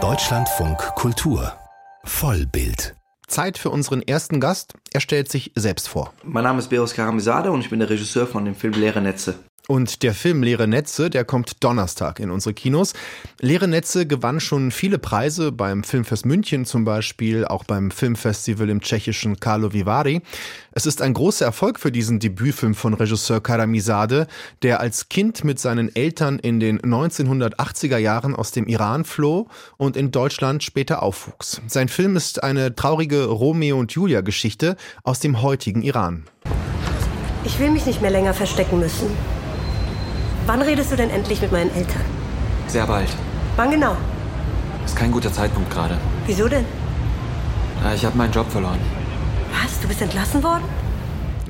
Deutschlandfunk Kultur Vollbild Zeit für unseren ersten Gast. Er stellt sich selbst vor. Mein Name ist Beros Karamizade und ich bin der Regisseur von dem Film Leere Netze. Und der Film Leere Netze, der kommt Donnerstag in unsere Kinos. Leere Netze gewann schon viele Preise beim Filmfest München zum Beispiel, auch beim Filmfestival im tschechischen Karlovy Vary. Es ist ein großer Erfolg für diesen Debütfilm von Regisseur Karamizade, der als Kind mit seinen Eltern in den 1980er Jahren aus dem Iran floh und in Deutschland später aufwuchs. Sein Film ist eine traurige Romeo und Julia Geschichte aus dem heutigen Iran. Ich will mich nicht mehr länger verstecken müssen. Wann redest du denn endlich mit meinen Eltern? Sehr bald. Wann genau? Ist kein guter Zeitpunkt gerade. Wieso denn? Ich habe meinen Job verloren. Was? Du bist entlassen worden?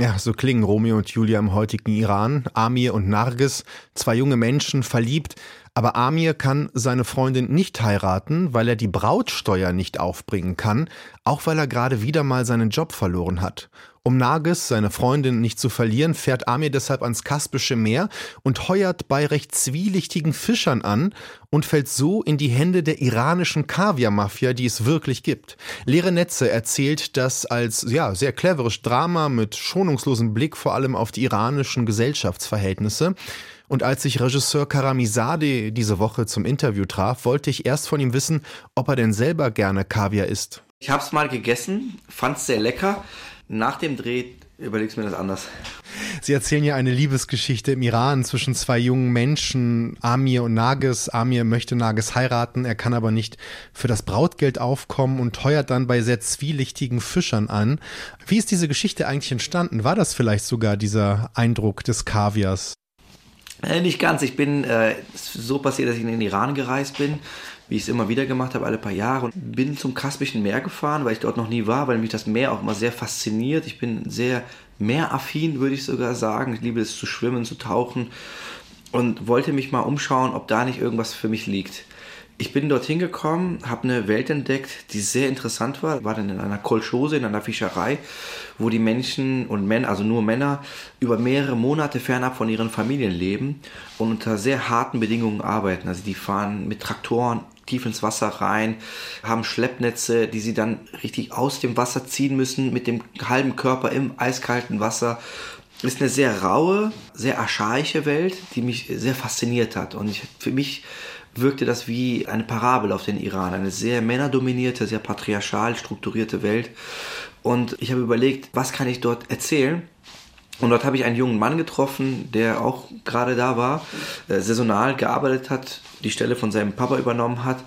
Ja, so klingen Romeo und Julia im heutigen Iran. Amir und Nargis, zwei junge Menschen, verliebt. Aber Amir kann seine Freundin nicht heiraten, weil er die Brautsteuer nicht aufbringen kann, auch weil er gerade wieder mal seinen Job verloren hat. Um Nages, seine Freundin, nicht zu verlieren, fährt Amir deshalb ans Kaspische Meer und heuert bei recht zwielichtigen Fischern an und fällt so in die Hände der iranischen Kaviar-Mafia, die es wirklich gibt. Leere Netze erzählt das als ja, sehr cleveres Drama mit schonungslosem Blick vor allem auf die iranischen Gesellschaftsverhältnisse. Und als ich Regisseur Karamizadeh diese Woche zum Interview traf, wollte ich erst von ihm wissen, ob er denn selber gerne Kaviar isst. Ich habe es mal gegessen, fand es sehr lecker, nach dem Dreh überlegst du mir das anders. Sie erzählen ja eine Liebesgeschichte im Iran zwischen zwei jungen Menschen, Amir und Nages. Amir möchte Nages heiraten, er kann aber nicht für das Brautgeld aufkommen und heuert dann bei sehr zwielichtigen Fischern an. Wie ist diese Geschichte eigentlich entstanden? War das vielleicht sogar dieser Eindruck des Kaviars? Äh, nicht ganz. Ich bin äh, so passiert, dass ich in den Iran gereist bin wie ich es immer wieder gemacht habe, alle paar Jahre. Und bin zum Kaspischen Meer gefahren, weil ich dort noch nie war, weil mich das Meer auch immer sehr fasziniert. Ich bin sehr meeraffin, würde ich sogar sagen. Ich liebe es zu schwimmen, zu tauchen und wollte mich mal umschauen, ob da nicht irgendwas für mich liegt. Ich bin dorthin gekommen, habe eine Welt entdeckt, die sehr interessant war. War dann in einer Kolchose, in einer Fischerei, wo die Menschen und Männer, also nur Männer, über mehrere Monate fernab von ihren Familien leben und unter sehr harten Bedingungen arbeiten. Also die fahren mit Traktoren tief ins Wasser rein, haben Schleppnetze, die sie dann richtig aus dem Wasser ziehen müssen, mit dem halben Körper im eiskalten Wasser. Ist eine sehr raue, sehr archaische Welt, die mich sehr fasziniert hat. Und ich, für mich wirkte das wie eine Parabel auf den Iran. Eine sehr männerdominierte, sehr patriarchal strukturierte Welt. Und ich habe überlegt, was kann ich dort erzählen? Und dort habe ich einen jungen Mann getroffen, der auch gerade da war, äh, saisonal gearbeitet hat, die Stelle von seinem Papa übernommen hat,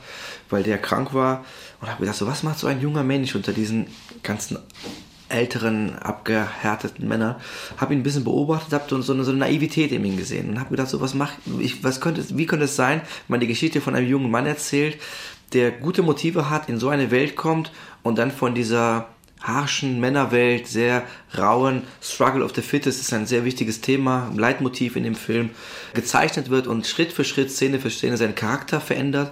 weil der krank war. Und habe gedacht, so was macht so ein junger Mensch unter diesen ganzen älteren, abgehärteten Männern. Habe ihn ein bisschen beobachtet, habe so eine, so eine Naivität in ihm gesehen und habe gedacht, so was macht, ich, was könnte, wie könnte es sein, wenn man die Geschichte von einem jungen Mann erzählt, der gute Motive hat, in so eine Welt kommt und dann von dieser harschen Männerwelt, sehr rauen. Struggle of the Fittest ist ein sehr wichtiges Thema, ein Leitmotiv in dem Film, gezeichnet wird und Schritt für Schritt, Szene für Szene seinen Charakter verändert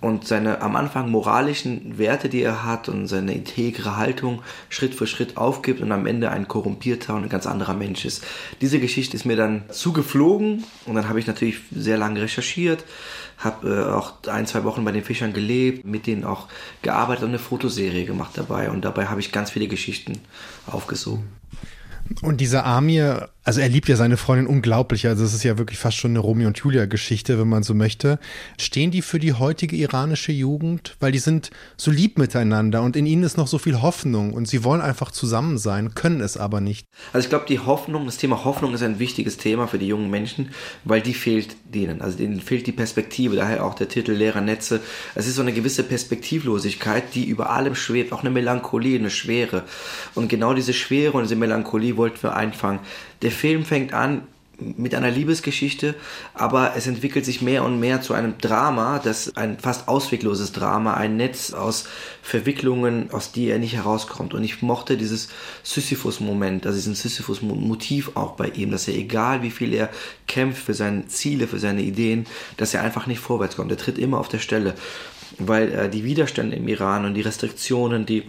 und seine am Anfang moralischen Werte, die er hat und seine integre Haltung Schritt für Schritt aufgibt und am Ende ein korrumpierter und ein ganz anderer Mensch ist. Diese Geschichte ist mir dann zugeflogen und dann habe ich natürlich sehr lange recherchiert, habe äh, auch ein, zwei Wochen bei den Fischern gelebt, mit denen auch gearbeitet und eine Fotoserie gemacht dabei und dabei habe ich ganz viele Geschichten aufgesogen. Und dieser Amir, also er liebt ja seine Freundin unglaublich, also es ist ja wirklich fast schon eine Romeo und Julia Geschichte, wenn man so möchte. Stehen die für die heutige iranische Jugend? Weil die sind so lieb miteinander und in ihnen ist noch so viel Hoffnung und sie wollen einfach zusammen sein, können es aber nicht. Also ich glaube, die Hoffnung, das Thema Hoffnung ist ein wichtiges Thema für die jungen Menschen, weil die fehlt denen. Also denen fehlt die Perspektive, daher auch der Titel Leerer Netze. Es ist so eine gewisse Perspektivlosigkeit, die über allem schwebt, auch eine Melancholie, eine Schwere. Und genau diese Schwere und diese Melancholie wollten wir einfangen. Der Film fängt an mit einer Liebesgeschichte, aber es entwickelt sich mehr und mehr zu einem Drama, das ein fast auswegloses Drama, ein Netz aus Verwicklungen, aus die er nicht herauskommt. Und ich mochte dieses Sisyphus-Moment, also diesen Sisyphus-Motiv auch bei ihm, dass er egal wie viel er kämpft für seine Ziele, für seine Ideen, dass er einfach nicht vorwärts kommt. Er tritt immer auf der Stelle, weil äh, die Widerstände im Iran und die Restriktionen, die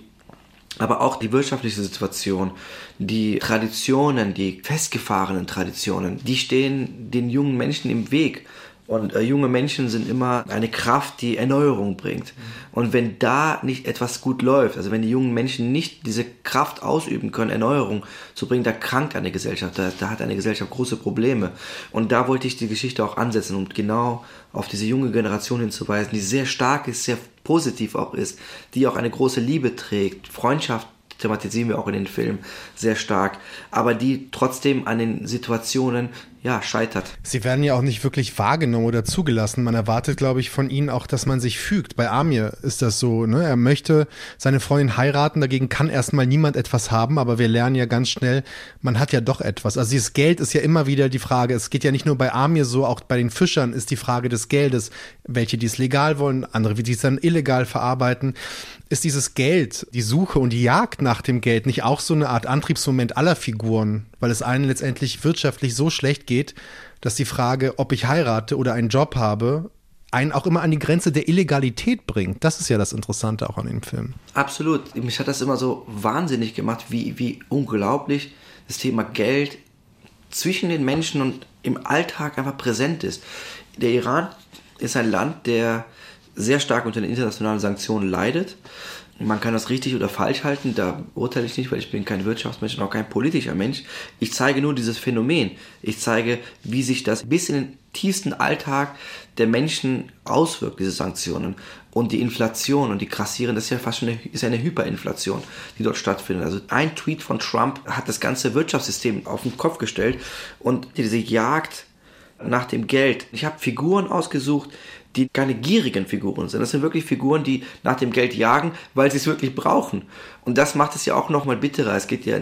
aber auch die wirtschaftliche Situation, die Traditionen, die festgefahrenen Traditionen, die stehen den jungen Menschen im Weg, Und äh, junge Menschen sind immer eine Kraft, die Erneuerung bringt. Und wenn da nicht etwas gut läuft, also wenn die jungen Menschen nicht diese Kraft ausüben können, Erneuerung zu bringen, da krankt eine Gesellschaft, da, da hat eine Gesellschaft große Probleme. Und da wollte ich die Geschichte auch ansetzen, um genau auf diese junge Generation hinzuweisen, die sehr stark ist, sehr positiv auch ist, die auch eine große Liebe trägt, Freundschaft thematisieren wir auch in den Filmen sehr stark, aber die trotzdem an den Situationen ja, scheitert. Sie werden ja auch nicht wirklich wahrgenommen oder zugelassen. Man erwartet, glaube ich, von ihnen auch, dass man sich fügt. Bei Amir ist das so, ne? Er möchte seine Freundin heiraten, dagegen kann erstmal niemand etwas haben, aber wir lernen ja ganz schnell, man hat ja doch etwas. Also dieses Geld ist ja immer wieder die Frage. Es geht ja nicht nur bei Amir so, auch bei den Fischern ist die Frage des Geldes. Welche, die es legal wollen, andere, die es dann illegal verarbeiten. Ist dieses Geld, die Suche und die Jagd nach dem Geld nicht auch so eine Art Antriebsmoment aller Figuren? Weil es einen letztendlich wirtschaftlich so schlecht geht, dass die Frage, ob ich heirate oder einen Job habe, einen auch immer an die Grenze der Illegalität bringt. Das ist ja das Interessante auch an dem Film. Absolut. Mich hat das immer so wahnsinnig gemacht, wie, wie unglaublich das Thema Geld zwischen den Menschen und im Alltag einfach präsent ist. Der Iran ist ein Land, der sehr stark unter den internationalen Sanktionen leidet. Man kann das richtig oder falsch halten, da urteile ich nicht, weil ich bin kein Wirtschaftsmensch und auch kein politischer Mensch. Ich zeige nur dieses Phänomen. Ich zeige, wie sich das bis in den tiefsten Alltag der Menschen auswirkt, diese Sanktionen. Und die Inflation und die Krassieren, das ist ja fast schon eine, ist eine Hyperinflation, die dort stattfindet. Also ein Tweet von Trump hat das ganze Wirtschaftssystem auf den Kopf gestellt und diese Jagd nach dem Geld. Ich habe Figuren ausgesucht, die keine gierigen Figuren sind. Das sind wirklich Figuren, die nach dem Geld jagen, weil sie es wirklich brauchen. Und das macht es ja auch nochmal bitterer. Es geht ja,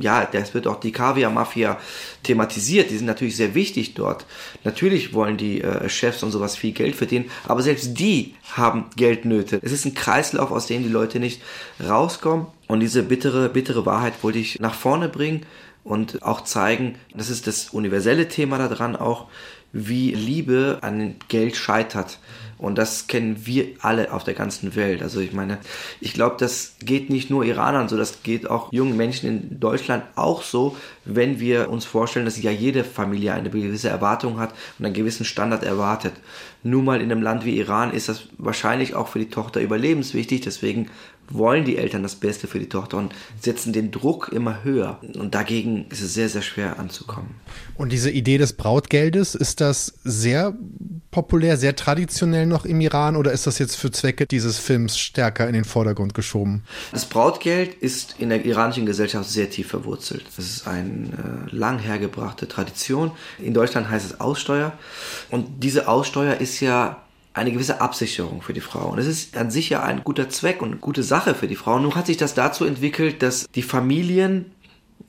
ja, das wird auch die Kaviar-Mafia thematisiert. Die sind natürlich sehr wichtig dort. Natürlich wollen die äh, Chefs und sowas viel Geld verdienen, aber selbst die haben Geldnöte. Es ist ein Kreislauf, aus dem die Leute nicht rauskommen. Und diese bittere, bittere Wahrheit wollte ich nach vorne bringen und auch zeigen, das ist das universelle Thema daran auch, wie Liebe an Geld scheitert. Und das kennen wir alle auf der ganzen Welt. Also ich meine, ich glaube, das geht nicht nur Iranern so, das geht auch jungen Menschen in Deutschland auch so, wenn wir uns vorstellen, dass ja jede Familie eine gewisse Erwartung hat und einen gewissen Standard erwartet. Nur mal in einem Land wie Iran ist das wahrscheinlich auch für die Tochter überlebenswichtig. Deswegen wollen die Eltern das Beste für die Tochter und setzen den Druck immer höher. Und dagegen ist es sehr, sehr schwer anzukommen. Und diese Idee des Brautgeldes, ist das sehr populär, sehr traditionell noch im Iran oder ist das jetzt für Zwecke dieses Films stärker in den Vordergrund geschoben? Das Brautgeld ist in der iranischen Gesellschaft sehr tief verwurzelt. Das ist eine äh, lang hergebrachte Tradition. In Deutschland heißt es Aussteuer. Und diese Aussteuer ist ja eine gewisse Absicherung für die Frau. Und es ist an sich ja ein guter Zweck und eine gute Sache für die Frau. Nun hat sich das dazu entwickelt, dass die Familien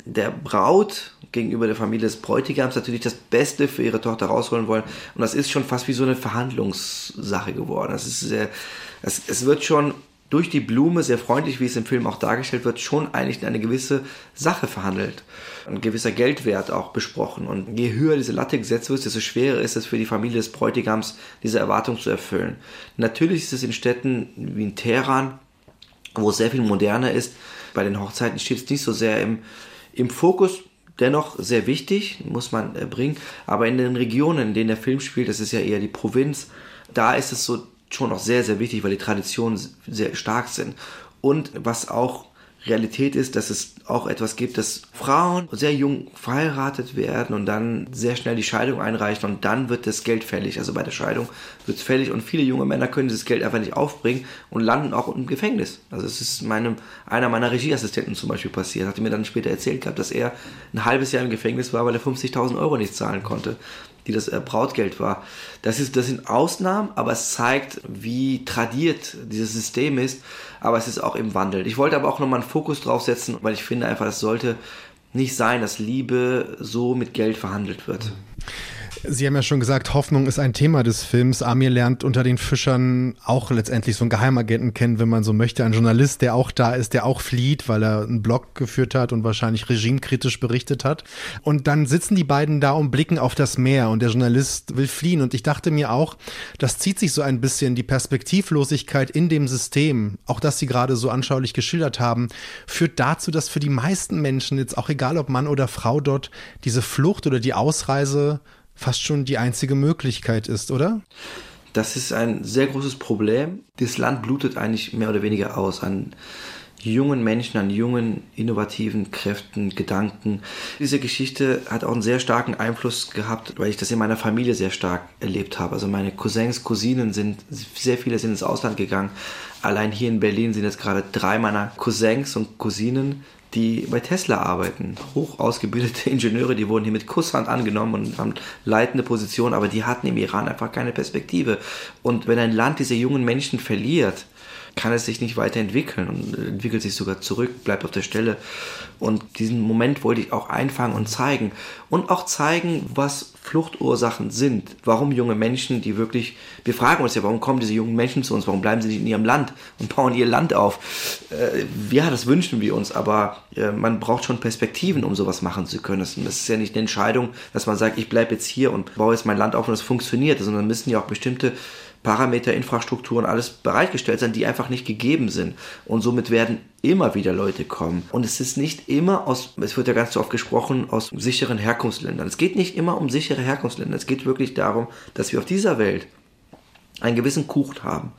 der Braut gegenüber der Familie des Bräutigams natürlich das Beste für ihre Tochter rausholen wollen. Und das ist schon fast wie so eine Verhandlungssache geworden. Das ist sehr, es, es wird schon durch die Blume, sehr freundlich, wie es im Film auch dargestellt wird, schon eigentlich eine gewisse Sache verhandelt. Ein gewisser Geldwert auch besprochen. Und je höher diese Latte gesetzt wird, desto schwerer ist es für die Familie des Bräutigams, diese Erwartung zu erfüllen. Natürlich ist es in Städten wie in Teheran, wo es sehr viel moderner ist, bei den Hochzeiten steht es nicht so sehr im, im Fokus, dennoch sehr wichtig, muss man äh, bringen. Aber in den Regionen, in denen der Film spielt, das ist ja eher die Provinz, da ist es so schon noch sehr, sehr wichtig, weil die Traditionen sehr stark sind. Und was auch Realität ist, dass es auch etwas gibt, dass Frauen sehr jung verheiratet werden und dann sehr schnell die Scheidung einreichen und dann wird das Geld fällig. Also bei der Scheidung wird es fällig und viele junge Männer können dieses Geld einfach nicht aufbringen und landen auch im Gefängnis. Also es ist meinem, einer meiner Regieassistenten zum Beispiel passiert, hat mir dann später erzählt gehabt, dass er ein halbes Jahr im Gefängnis war, weil er 50.000 Euro nicht zahlen konnte die das äh, Brautgeld war. Das, ist, das sind Ausnahmen, aber es zeigt, wie tradiert dieses System ist, aber es ist auch im Wandel. Ich wollte aber auch nochmal einen Fokus drauf setzen, weil ich finde einfach, das sollte nicht sein, dass Liebe so mit Geld verhandelt wird. Mhm. Sie haben ja schon gesagt, Hoffnung ist ein Thema des Films. Amir lernt unter den Fischern auch letztendlich so einen Geheimagenten kennen, wenn man so möchte. Ein Journalist, der auch da ist, der auch flieht, weil er einen Blog geführt hat und wahrscheinlich regimekritisch berichtet hat. Und dann sitzen die beiden da und blicken auf das Meer und der Journalist will fliehen. Und ich dachte mir auch, das zieht sich so ein bisschen die Perspektivlosigkeit in dem System, auch das Sie gerade so anschaulich geschildert haben, führt dazu, dass für die meisten Menschen, jetzt auch egal ob Mann oder Frau dort, diese Flucht oder die Ausreise fast schon die einzige Möglichkeit ist, oder? Das ist ein sehr großes Problem. Das Land blutet eigentlich mehr oder weniger aus an jungen Menschen, an jungen, innovativen Kräften, Gedanken. Diese Geschichte hat auch einen sehr starken Einfluss gehabt, weil ich das in meiner Familie sehr stark erlebt habe. Also meine Cousins, Cousinen sind, sehr viele sind ins Ausland gegangen. Allein hier in Berlin sind jetzt gerade drei meiner Cousins und Cousinen die bei Tesla arbeiten. Hoch ausgebildete Ingenieure, die wurden hier mit Kusshand angenommen und haben leitende Positionen, aber die hatten im Iran einfach keine Perspektive. Und wenn ein Land diese jungen Menschen verliert, kann es sich nicht weiterentwickeln und entwickelt sich sogar zurück, bleibt auf der Stelle. Und diesen Moment wollte ich auch einfangen und zeigen. Und auch zeigen, was Fluchtursachen sind. Warum junge Menschen, die wirklich, wir fragen uns ja, warum kommen diese jungen Menschen zu uns? Warum bleiben sie nicht in ihrem Land und bauen ihr Land auf? Äh, ja, das wünschen wir uns, aber äh, man braucht schon Perspektiven, um sowas machen zu können. Das, ist ja nicht eine Entscheidung, dass man sagt, ich bleibe jetzt hier und baue jetzt mein Land auf und es funktioniert, sondern müssen ja auch bestimmte Parameter, Infrastrukturen, alles bereitgestellt sein, die einfach nicht gegeben sind. Und somit werden immer wieder Leute kommen. Und es ist nicht immer aus, es wird ja ganz oft gesprochen, aus sicheren Herkunftsländern. Es geht nicht immer um sichere Herkunftsländer. Es geht wirklich darum, dass wir auf dieser Welt einen gewissen Kuchen haben.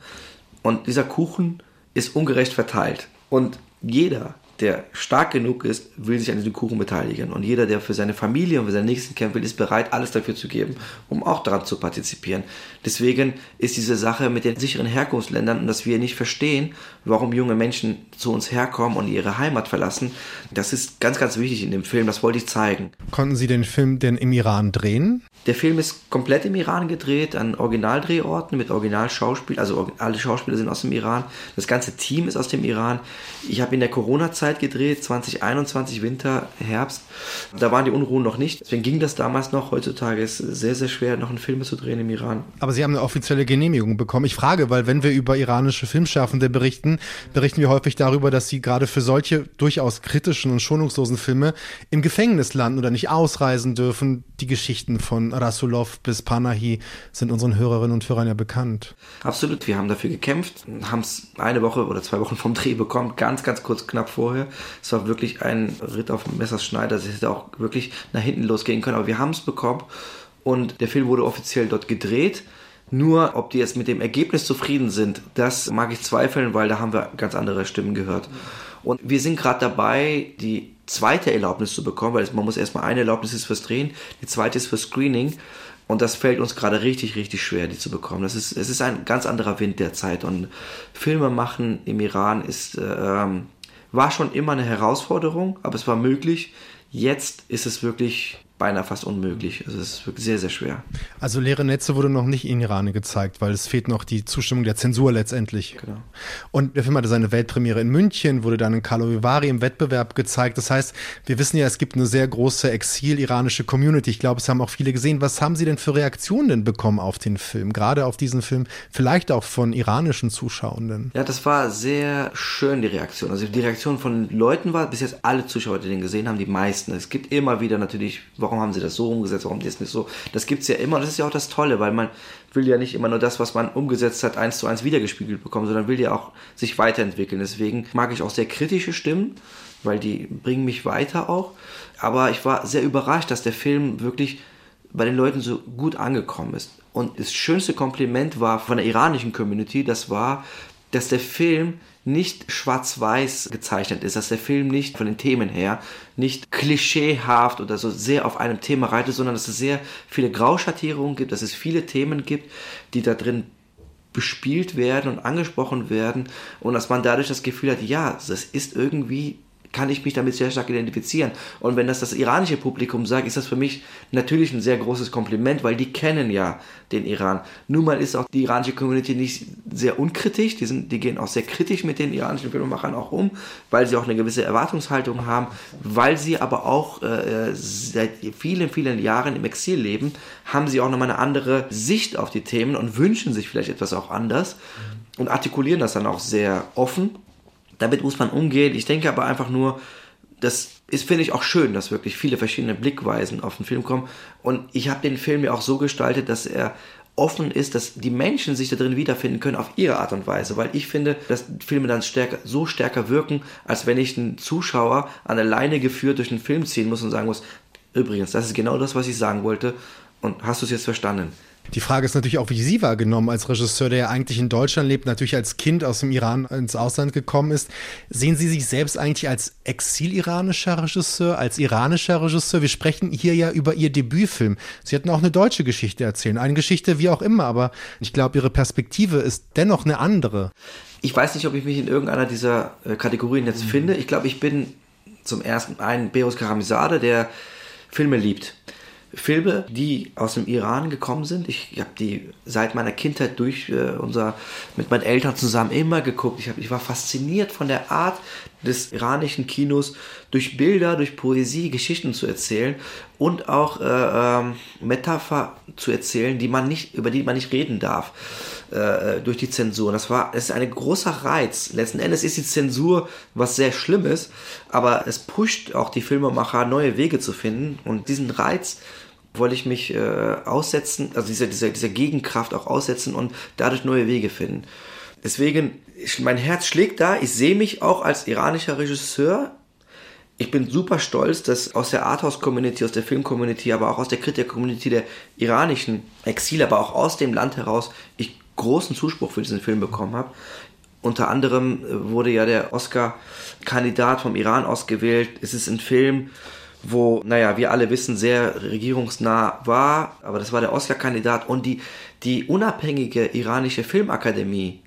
Und dieser Kuchen ist ungerecht verteilt. Und jeder, der stark genug ist, will sich an diesem Kuchen beteiligen. Und jeder, der für seine Familie und für seinen Nächsten kämpfen will, ist bereit, alles dafür zu geben, um auch daran zu partizipieren. Deswegen ist diese Sache mit den sicheren Herkunftsländern und dass wir nicht verstehen, warum junge Menschen zu uns herkommen und ihre Heimat verlassen, das ist ganz, ganz wichtig in dem Film. Das wollte ich zeigen. Konnten Sie den Film denn im Iran drehen? Der Film ist komplett im Iran gedreht, an Originaldrehorten mit Originalschauspiel. Also alle Schauspieler sind aus dem Iran. Das ganze Team ist aus dem Iran. Ich habe in der Corona-Zeit gedreht, 2021, Winter, Herbst. Da waren die Unruhen noch nicht. Deswegen ging das damals noch. Heutzutage ist es sehr, sehr schwer, noch einen Film zu drehen im Iran. Aber Sie haben eine offizielle Genehmigung bekommen. Ich frage, weil wenn wir über iranische Filmschaffende berichten, berichten wir häufig darüber, dass sie gerade für solche durchaus kritischen und schonungslosen Filme im Gefängnis landen oder nicht ausreisen dürfen. Die Geschichten von Rasulov bis Panahi sind unseren Hörerinnen und Hörern ja bekannt. Absolut, wir haben dafür gekämpft, haben es eine Woche oder zwei Wochen vom Dreh bekommen, ganz, ganz kurz knapp vorher. Es war wirklich ein Ritt auf Messerschneider, es hätte auch wirklich nach hinten losgehen können, aber wir haben es bekommen und der Film wurde offiziell dort gedreht. Nur, ob die jetzt mit dem Ergebnis zufrieden sind, das mag ich zweifeln, weil da haben wir ganz andere Stimmen gehört. Und wir sind gerade dabei, die zweite Erlaubnis zu bekommen, weil man muss erstmal eine Erlaubnis ist fürs Drehen, die zweite ist für Screening. Und das fällt uns gerade richtig, richtig schwer, die zu bekommen. Das ist, es ist ein ganz anderer Wind der Zeit. Und Filme machen im Iran ist, äh, war schon immer eine Herausforderung, aber es war möglich. Jetzt ist es wirklich beinahe fast unmöglich. Also es ist wirklich sehr, sehr schwer. Also leere Netze wurde noch nicht in Iran gezeigt, weil es fehlt noch die Zustimmung der Zensur letztendlich. Genau. Und der Film hatte seine Weltpremiere in München, wurde dann in Karlovy Vivari im Wettbewerb gezeigt. Das heißt, wir wissen ja, es gibt eine sehr große exil-iranische Community. Ich glaube, es haben auch viele gesehen. Was haben Sie denn für Reaktionen denn bekommen auf den Film? Gerade auf diesen Film, vielleicht auch von iranischen Zuschauenden? Ja, das war sehr schön, die Reaktion. Also die Reaktion von Leuten war, bis jetzt alle Zuschauer, die den gesehen haben, die meisten. Es gibt immer wieder natürlich, warum warum haben sie das so umgesetzt, warum das nicht so. Das gibt es ja immer das ist ja auch das Tolle, weil man will ja nicht immer nur das, was man umgesetzt hat, eins zu eins wiedergespiegelt bekommen, sondern will ja auch sich weiterentwickeln. Deswegen mag ich auch sehr kritische Stimmen, weil die bringen mich weiter auch. Aber ich war sehr überrascht, dass der Film wirklich bei den Leuten so gut angekommen ist. Und das schönste Kompliment war von der iranischen Community, das war, dass der Film nicht schwarz-weiß gezeichnet ist, dass der Film nicht von den Themen her nicht klischeehaft oder so sehr auf einem Thema reitet, sondern dass es sehr viele Grauschattierungen gibt, dass es viele Themen gibt, die da drin bespielt werden und angesprochen werden und dass man dadurch das Gefühl hat, ja, das ist irgendwie kann ich mich damit sehr stark identifizieren. Und wenn das das iranische Publikum sagt, ist das für mich natürlich ein sehr großes Kompliment, weil die kennen ja den Iran. Nun mal ist auch die iranische Community nicht sehr unkritisch, die, sind, die gehen auch sehr kritisch mit den iranischen Filmemachern auch um, weil sie auch eine gewisse Erwartungshaltung haben, weil sie aber auch äh, seit vielen, vielen Jahren im Exil leben, haben sie auch nochmal eine andere Sicht auf die Themen und wünschen sich vielleicht etwas auch anders und artikulieren das dann auch sehr offen damit muss man umgehen. Ich denke aber einfach nur, das ist, finde ich, auch schön, dass wirklich viele verschiedene Blickweisen auf den Film kommen. Und ich habe den Film ja auch so gestaltet, dass er offen ist, dass die Menschen sich da drin wiederfinden können auf ihre Art und Weise, weil ich finde, dass Filme dann stärker, so stärker wirken, als wenn ich einen Zuschauer an der Leine geführt durch einen Film ziehen muss und sagen muss, übrigens, das ist genau das, was ich sagen wollte Und hast du es jetzt verstanden? Die Frage ist natürlich auch, wie Sie wahrgenommen als Regisseur, der ja eigentlich in Deutschland lebt, natürlich als Kind aus dem Iran ins Ausland gekommen ist. Sehen Sie sich selbst eigentlich als exiliranischer Regisseur, als iranischer Regisseur? Wir sprechen hier ja über Ihr Debütfilm. Sie hatten auch eine deutsche Geschichte erzählen, eine Geschichte wie auch immer, aber ich glaube, Ihre Perspektive ist dennoch eine andere. Ich weiß nicht, ob ich mich in irgendeiner dieser äh, Kategorien jetzt mhm. finde. Ich glaube, ich bin zum ersten ein Beros Karamizade, der Filme liebt. Filme, die aus dem Iran gekommen sind. Ich, habe die seit meiner Kindheit durch äh, unser mit meinen Eltern zusammen immer geguckt. Ich, hab, ich war fasziniert von der Art des iranischen Kinos, durch Bilder, durch Poesie Geschichten zu erzählen und auch äh, ähm, Metapher zu erzählen, die man nicht über die man nicht reden darf äh, durch die Zensur. Das war das ist ein großer Reiz. Letzten Endes ist die Zensur was sehr Schlimmes, aber es pusht auch die Filmemacher neue Wege zu finden und diesen Reiz wollte ich mich äh, aussetzen, also dieser, dieser, dieser Gegenkraft auch aussetzen und dadurch neue Wege finden. Deswegen, ich, mein Herz schlägt da, ich sehe mich auch als iranischer Regisseur. Ich bin super stolz, dass aus der Arthouse-Community, aus der Film-Community, aber auch aus der Kritiker-Community der iranischen Exil, aber auch aus dem Land heraus, ich großen Zuspruch für diesen Film bekommen habe. Unter anderem äh, wurde ja der Oscar-Kandidat vom Iran ausgewählt. Es ist ein Film, wo, naja, wir alle wissen, sehr regierungsnah war, aber das war der Oscar-Kandidat und die, die unabhängige iranische Filmakademie,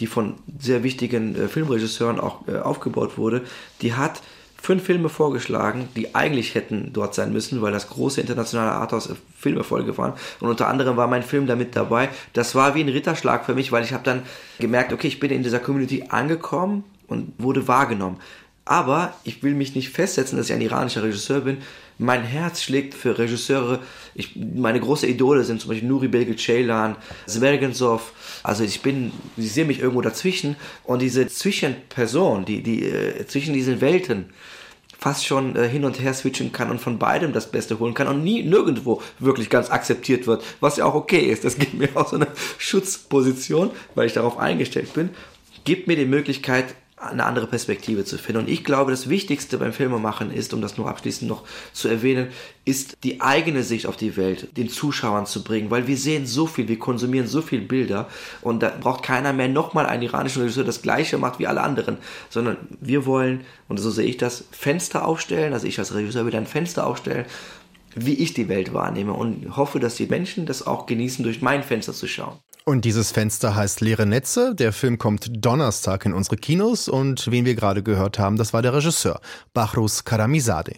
die von sehr wichtigen äh, Filmregisseuren auch äh, aufgebaut wurde, die hat fünf Filme vorgeschlagen, die eigentlich hätten dort sein müssen, weil das große internationale Arthouse äh, Filmerfolge waren. Und unter anderem war mein Film damit dabei. Das war wie ein Ritterschlag für mich, weil ich habe dann gemerkt, okay, ich bin in dieser Community angekommen und wurde wahrgenommen. Aber ich will mich nicht festsetzen, dass ich ein iranischer Regisseur bin. Mein Herz schlägt für Regisseure. Ich, meine große Idole sind zum Beispiel Nuri Bilge Ceylan, Zvergensov. Also ich bin, ich sehe mich irgendwo dazwischen. Und diese Zwischenperson, die, die äh, zwischen diesen Welten, fast schon äh, hin und her switchen kann und von beidem das Beste holen kann und nie nirgendwo wirklich ganz akzeptiert wird, was ja auch okay ist. Das gibt mir auch so eine Schutzposition, weil ich darauf eingestellt bin. Gibt mir die Möglichkeit, eine andere Perspektive zu finden. Und ich glaube, das Wichtigste beim Filmemachen ist, um das nur abschließend noch zu erwähnen, ist die eigene Sicht auf die Welt den Zuschauern zu bringen, weil wir sehen so viel, wir konsumieren so viel Bilder und da braucht keiner mehr nochmal einen iranischen Regisseur, das gleiche macht wie alle anderen, sondern wir wollen, und so sehe ich das, Fenster aufstellen, also ich als Regisseur will ein Fenster aufstellen, wie ich die Welt wahrnehme und hoffe, dass die Menschen das auch genießen, durch mein Fenster zu schauen. Und dieses Fenster heißt Leere Netze. Der Film kommt Donnerstag in unsere Kinos und wen wir gerade gehört haben, das war der Regisseur Bahrus Karamizadeh.